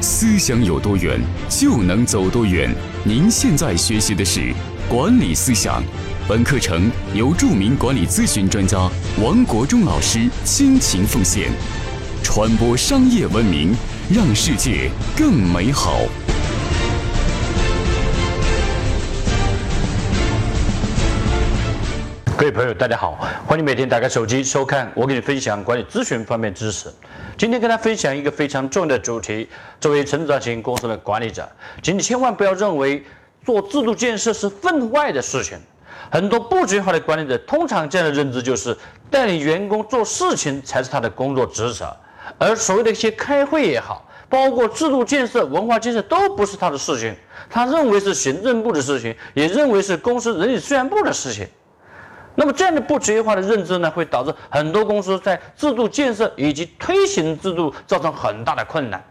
思想有多远，就能走多远。您现在学习的是管理思想，本课程由著名管理咨询专家王国忠老师倾情奉献，传播商业文明，让世界更美好。各位朋友，大家好，欢迎每天打开手机收看我给你分享管理咨询方面知识。今天跟大家分享一个非常重要的主题。作为成长型公司的管理者，请你千万不要认为做制度建设是分外的事情。很多布局好的管理者，通常这样的认知就是带领员工做事情才是他的工作职责，而所谓的一些开会也好，包括制度建设、文化建设都不是他的事情。他认为是行政部的事情，也认为是公司人力资源部的事情。那么这样的不职业化的认知呢，会导致很多公司在制度建设以及推行制度造成很大的困难。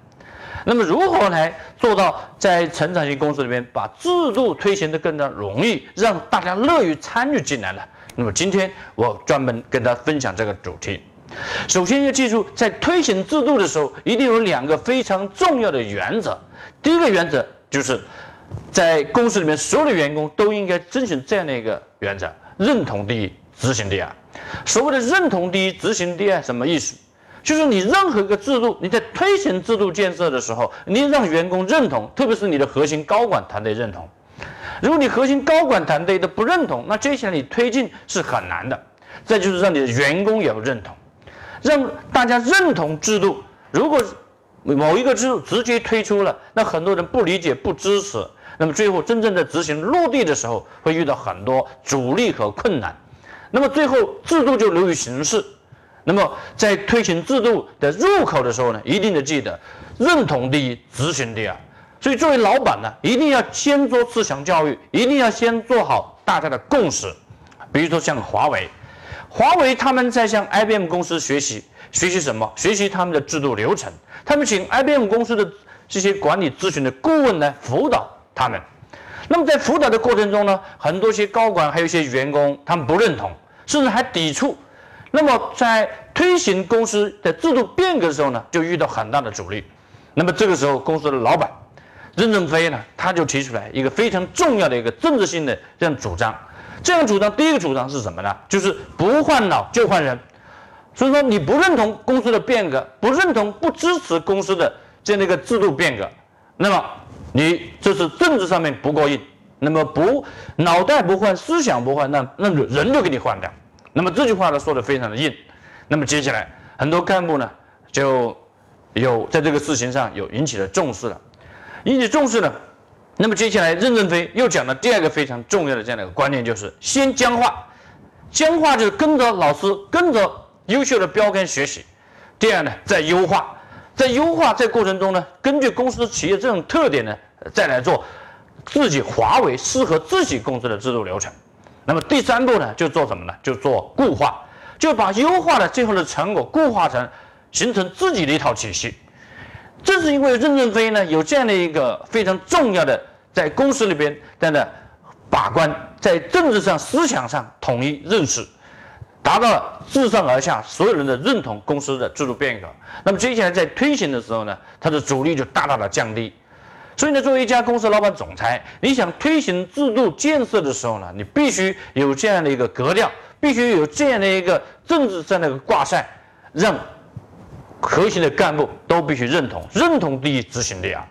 那么如何来做到在成长型公司里面把制度推行的更加容易，让大家乐于参与进来呢？那么今天我专门跟大家分享这个主题。首先要记住，在推行制度的时候，一定有两个非常重要的原则。第一个原则就是，在公司里面所有的员工都应该遵循这样的一个原则。认同第一，执行第二。所谓的认同第一，执行第二，什么意思？就是你任何一个制度，你在推行制度建设的时候，你让员工认同，特别是你的核心高管团队认同。如果你核心高管团队都不认同，那接下来你推进是很难的。再就是让你的员工也要认同，让大家认同制度。如果某一个制度直接推出了，那很多人不理解、不支持。那么最后真正的执行落地的时候，会遇到很多阻力和困难。那么最后制度就流于形式。那么在推行制度的入口的时候呢，一定得记得认同第一，执行第二。所以作为老板呢，一定要先做思想教育，一定要先做好大家的共识。比如说像华为，华为他们在向 IBM 公司学习，学习什么？学习他们的制度流程。他们请 IBM 公司的这些管理咨询的顾问来辅导。他们，那么在辅导的过程中呢，很多些高管还有一些员工，他们不认同，甚至还抵触。那么在推行公司的制度变革的时候呢，就遇到很大的阻力。那么这个时候，公司的老板任正非呢，他就提出来一个非常重要的一个政治性的这样主张。这样主张，第一个主张是什么呢？就是不换脑就换人。所以说，你不认同公司的变革，不认同、不支持公司的这样的一个制度变革，那么。你这是政治上面不过硬，那么不脑袋不换，思想不换，那那人就给你换掉。那么这句话呢说的非常的硬。那么接下来很多干部呢就有在这个事情上有引起了重视了，引起重视呢。那么接下来任正非又讲了第二个非常重要的这样的一个观念，就是先僵化，僵化就是跟着老师，跟着优秀的标杆学习。第二呢，再优化。在优化这过程中呢，根据公司企业这种特点呢，再来做自己华为适合自己公司的制度流程。那么第三步呢，就做什么呢？就做固化，就把优化的最后的成果固化成，形成自己的一套体系。正是因为任正非呢有这样的一个非常重要的在公司里边这样的把关，在政治上、思想上统一认识。达到了自上而下所有人的认同公司的制度变革，那么接下来在推行的时候呢，它的阻力就大大的降低。所以呢，作为一家公司老板总裁，你想推行制度建设的时候呢，你必须有这样的一个格调，必须有这样的一个政治上的一个挂帅，让核心的干部都必须认同，认同第一，执行第二。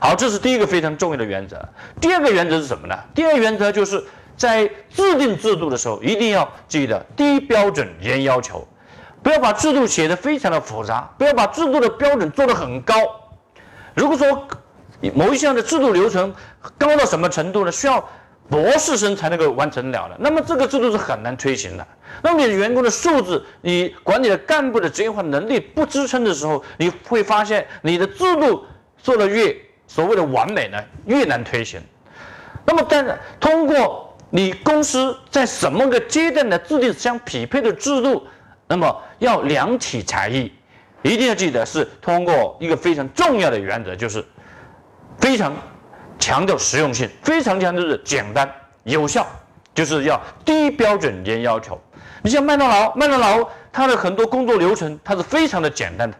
好，这是第一个非常重要的原则。第二个原则是什么呢？第二个原则就是。在制定制度的时候，一定要记得低标准严要求，不要把制度写得非常的复杂，不要把制度的标准做得很高。如果说某一项的制度流程高到什么程度呢？需要博士生才能够完成了的，那么这个制度是很难推行的。那么你的员工的素质，你管理的干部的职业化能力不支撑的时候，你会发现你的制度做得越所谓的完美呢，越难推行。那么但是通过你公司在什么个阶段的制定相匹配的制度，那么要量体裁衣，一定要记得是通过一个非常重要的原则，就是非常强调实用性，非常强调是简单有效，就是要低标准严要求。你像麦当劳，麦当劳它的很多工作流程它是非常的简单的，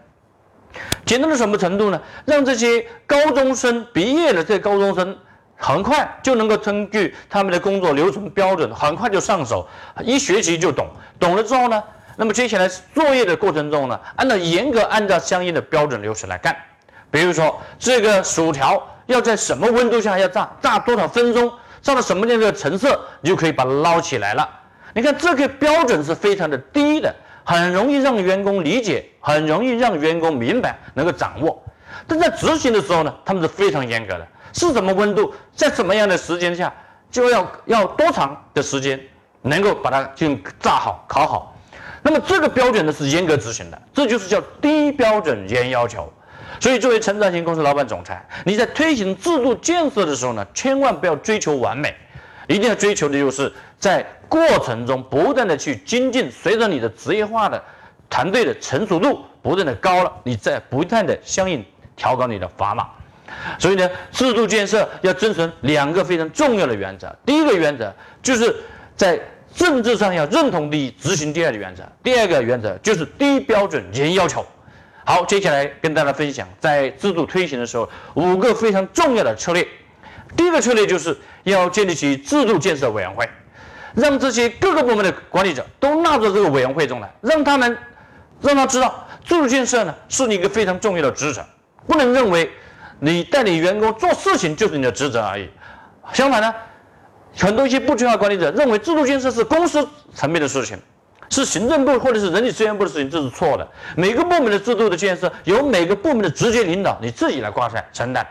简单到什么程度呢？让这些高中生毕业了，这些高中生很快就能够根据他们的工作流程标准，很快就上手，一学习就懂。懂了之后呢，那么接下来作业的过程中呢，按照严格按照相应的标准流程来干。比如说，这个薯条要在什么温度下要炸，炸多少分钟，炸到什么样的成色，你就可以把它捞起来了。你看这个标准是非常的低的。很容易让员工理解，很容易让员工明白，能够掌握。但在执行的时候呢，他们是非常严格的，是什么温度，在什么样的时间下，就要要多长的时间，能够把它进行炸好、烤好。那么这个标准呢是严格执行的，这就是叫低标准严要求。所以作为成长型公司老板、总裁，你在推行制度建设的时候呢，千万不要追求完美，一定要追求的就是在。过程中不断的去精进，随着你的职业化的团队的成熟度不断的高了，你在不断的相应调高你的砝码。所以呢，制度建设要遵循两个非常重要的原则。第一个原则就是在政治上要认同第一，执行第二的原则。第二个原则就是低标准严要求。好，接下来跟大家分享在制度推行的时候五个非常重要的策略。第一个策略就是要建立起制度建设委员会。让这些各个部门的管理者都纳入这个委员会中来，让他们让他知道，制度建设呢是你一个非常重要的职责，不能认为你带领员工做事情就是你的职责而已。相反呢，很多一些不专业管理者认为制度建设是公司层面的事情，是行政部或者是人力资源部的事情，这是错的。每个部门的制度的建设由每个部门的直接领导你自己来挂帅承担。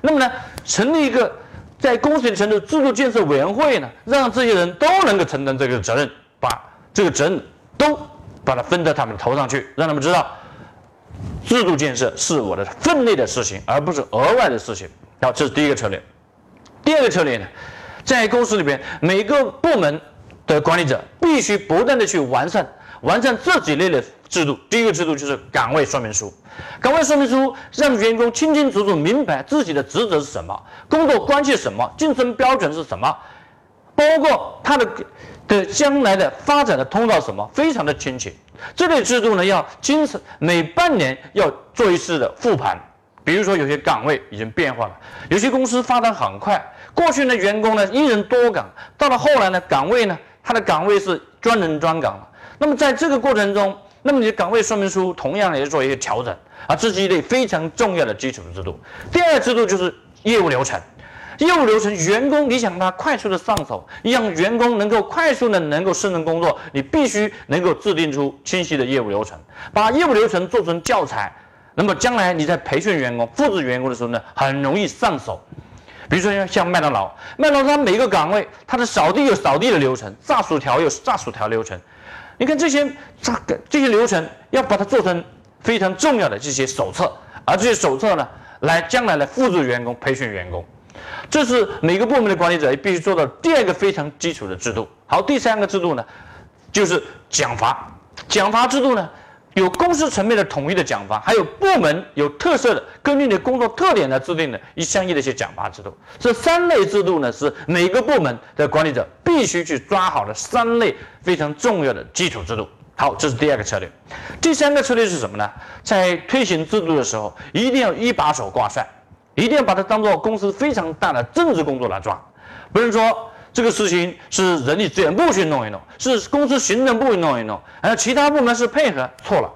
那么呢，成立一个。在公司里成立制度建设委员会呢，让这些人都能够承担这个责任，把这个责任都把它分到他们头上去，让他们知道制度建设是我的分内的事情，而不是额外的事情。好，这是第一个策略。第二个策略呢，在公司里边每个部门的管理者必须不断的去完善完善这几类的制度。第一个制度就是岗位说明书。岗位说明书让员工清清楚楚明白自己的职责是什么，工作关系什么，晋升标准是什么，包括他的的将来的发展的通道什么，非常的清晰。这类制度呢，要经常每半年要做一次的复盘。比如说有些岗位已经变化了，有些公司发展很快，过去呢员工呢一人多岗，到了后来呢岗位呢他的岗位是专人专岗了。那么在这个过程中，那么你的岗位说明书同样也做一些调整。啊，这是一类非常重要的基础制度。第二制度就是业务流程。业务流程，员工你想他快速的上手，让员工能够快速的能够胜任工作，你必须能够制定出清晰的业务流程，把业务流程做成教材。那么将来你在培训员工、复制员工的时候呢，很容易上手。比如说像麦当劳，麦当劳它每个岗位，它的扫地有扫地的流程，炸薯条有炸薯条流程。你看这些炸这些流程，要把它做成。非常重要的这些手册，而这些手册呢，来将来来辅助员工培训员工，这是每个部门的管理者必须做到第二个非常基础的制度。好，第三个制度呢，就是奖罚。奖罚制度呢，有公司层面的统一的奖罚，还有部门有特色的，根据你的工作特点来制定的一相应的一些奖罚制度。这三类制度呢，是每个部门的管理者必须去抓好的三类非常重要的基础制度。好，这是第二个策略。第三个策略是什么呢？在推行制度的时候，一定要一把手挂帅，一定要把它当做公司非常大的政治工作来抓。不能说这个事情是人力资源部去弄一弄，是公司行政部去弄一弄，而其他部门是配合，错了。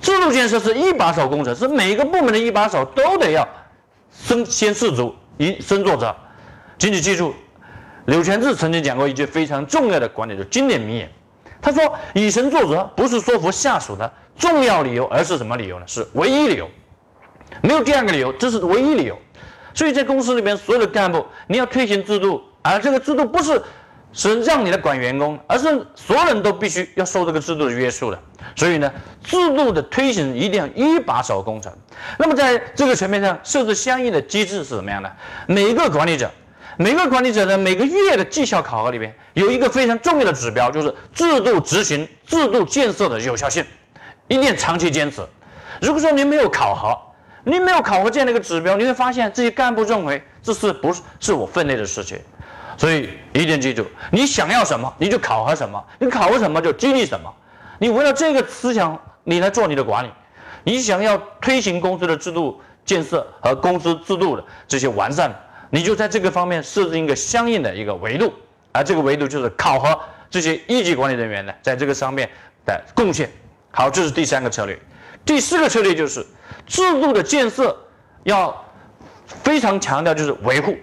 制度建设是一把手工程，是每个部门的一把手都得要身先士卒，以身作则。请你记住，柳传志曾经讲过一句非常重要的观点，就经典名言。他说：“以身作则不是说服下属的重要理由，而是什么理由呢？是唯一理由，没有第二个理由，这是唯一理由。所以在公司里边，所有的干部，你要推行制度，而这个制度不是是让你来管员工，而是所有人都必须要受这个制度的约束的。所以呢，制度的推行一定要一把手工程。那么在这个层面上设置相应的机制是什么样的？每一个管理者。”每个管理者的每个月的绩效考核里边有一个非常重要的指标，就是制度执行、制度建设的有效性，一定长期坚持。如果说您没有考核，你没有考核这样的一个指标，你会发现这些干部认为这是不是是我分内的事情。所以一定记住，你想要什么，你就考核什么；你考核什么就激励什么。你围绕这个思想，你来做你的管理。你想要推行公司的制度建设和公司制度的这些完善，你就在这个方面设置一个相应的一个维度，而这个维度就是考核这些一级管理人员呢，在这个上面的贡献。好，这是第三个策略。第四个策略就是制度的建设要非常强调就是维护。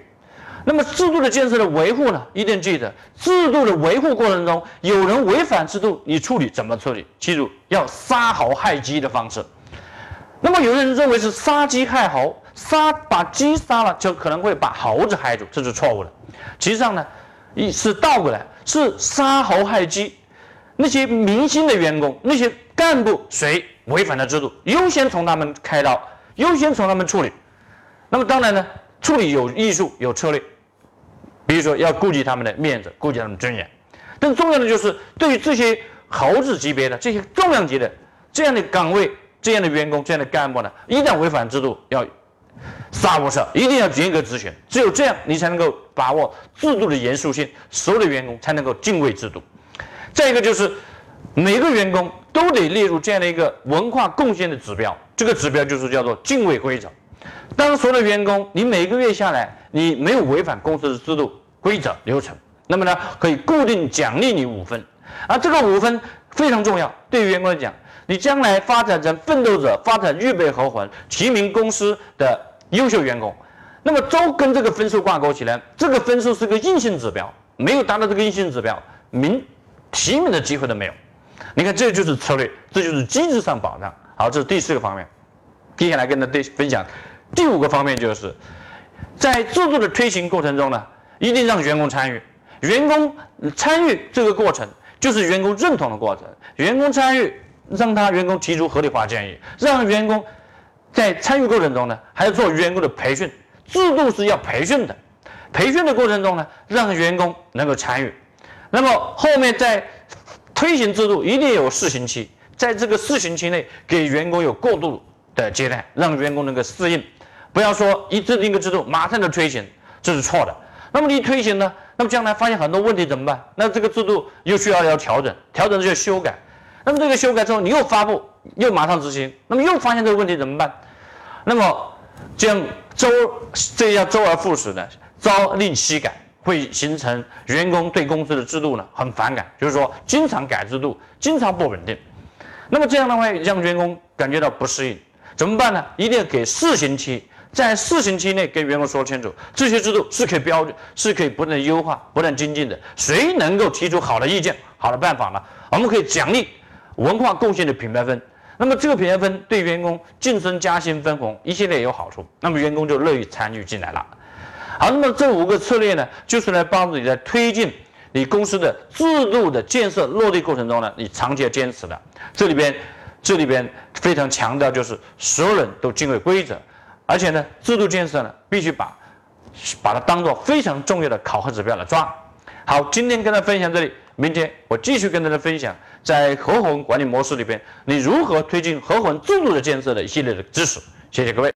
那么制度的建设的维护呢，一定记得制度的维护过程中，有人违反制度，你处理怎么处理？记住要杀猴害鸡的方式。那么有的人认为是杀鸡害猴，杀把鸡杀了就可能会把猴子害住，这是错误的。实际上呢，一是倒过来，是杀猴害鸡。那些明星的员工，那些干部谁违反了制度，优先从他们开刀，优先从他们处理。那么当然呢，处理有艺术有策略，比如说要顾及他们的面子，顾及他们尊严。更重要的就是对于这些猴子级别的这些重量级的这样的岗位。这样的员工、这样的干部呢，一旦违反制度，要杀无赦，一定要严格执行。只有这样，你才能够把握制度的严肃性，所有的员工才能够敬畏制度。再一个就是，每个员工都得列入这样的一个文化贡献的指标，这个指标就是叫做敬畏规则。当所有的员工，你每个月下来，你没有违反公司的制度、规则、流程，那么呢，可以固定奖励你五分，而这个五分非常重要，对于员工来讲。你将来发展成奋斗者，发展预备合伙人提名公司的优秀员工，那么都跟这个分数挂钩起来，这个分数是个硬性指标，没有达到这个硬性指标，名提名的机会都没有。你看，这就是策略，这就是机制上保障。好，这是第四个方面。接下来跟大家分享第五个方面，就是在制度的推行过程中呢，一定让员工参与，员工参与这个过程就是员工认同的过程，员工参与。让他员工提出合理化建议，让员工在参与过程中呢，还要做员工的培训，制度是要培训的。培训的过程中呢，让员工能够参与。那么后面在推行制度，一定有试行期，在这个试行期内，给员工有过渡的阶段，让员工能够适应。不要说一制定一个制度马上就推行，这是错的。那么你推行呢，那么将来发现很多问题怎么办？那这个制度又需要要调整，调整就要修改。那么这个修改之后，你又发布，又马上执行，那么又发现这个问题怎么办？那么这样周这样周而复始的，朝令夕改，会形成员工对公司的制度呢很反感，就是说经常改制度，经常不稳定。那么这样的话，让员工感觉到不适应，怎么办呢？一定要给试行期，在试行期内跟员工说清楚，这些制度是可以标准，是可以不断优化、不断精进的。谁能够提出好的意见、好的办法呢？我们可以奖励。文化贡献的品牌分，那么这个品牌分对员工晋升加薪分红一系列有好处，那么员工就乐意参与进来了。好，那么这五个策略呢，就是来帮助你在推进你公司的制度的建设落地过程中呢，你长期要坚持的。这里边，这里边非常强调就是所有人都敬畏规则，而且呢，制度建设呢必须把把它当做非常重要的考核指标来抓。好，今天跟大家分享这里。明天我继续跟大家分享，在合伙人管理模式里边，你如何推进合伙人制度的建设的一系列的知识。谢谢各位。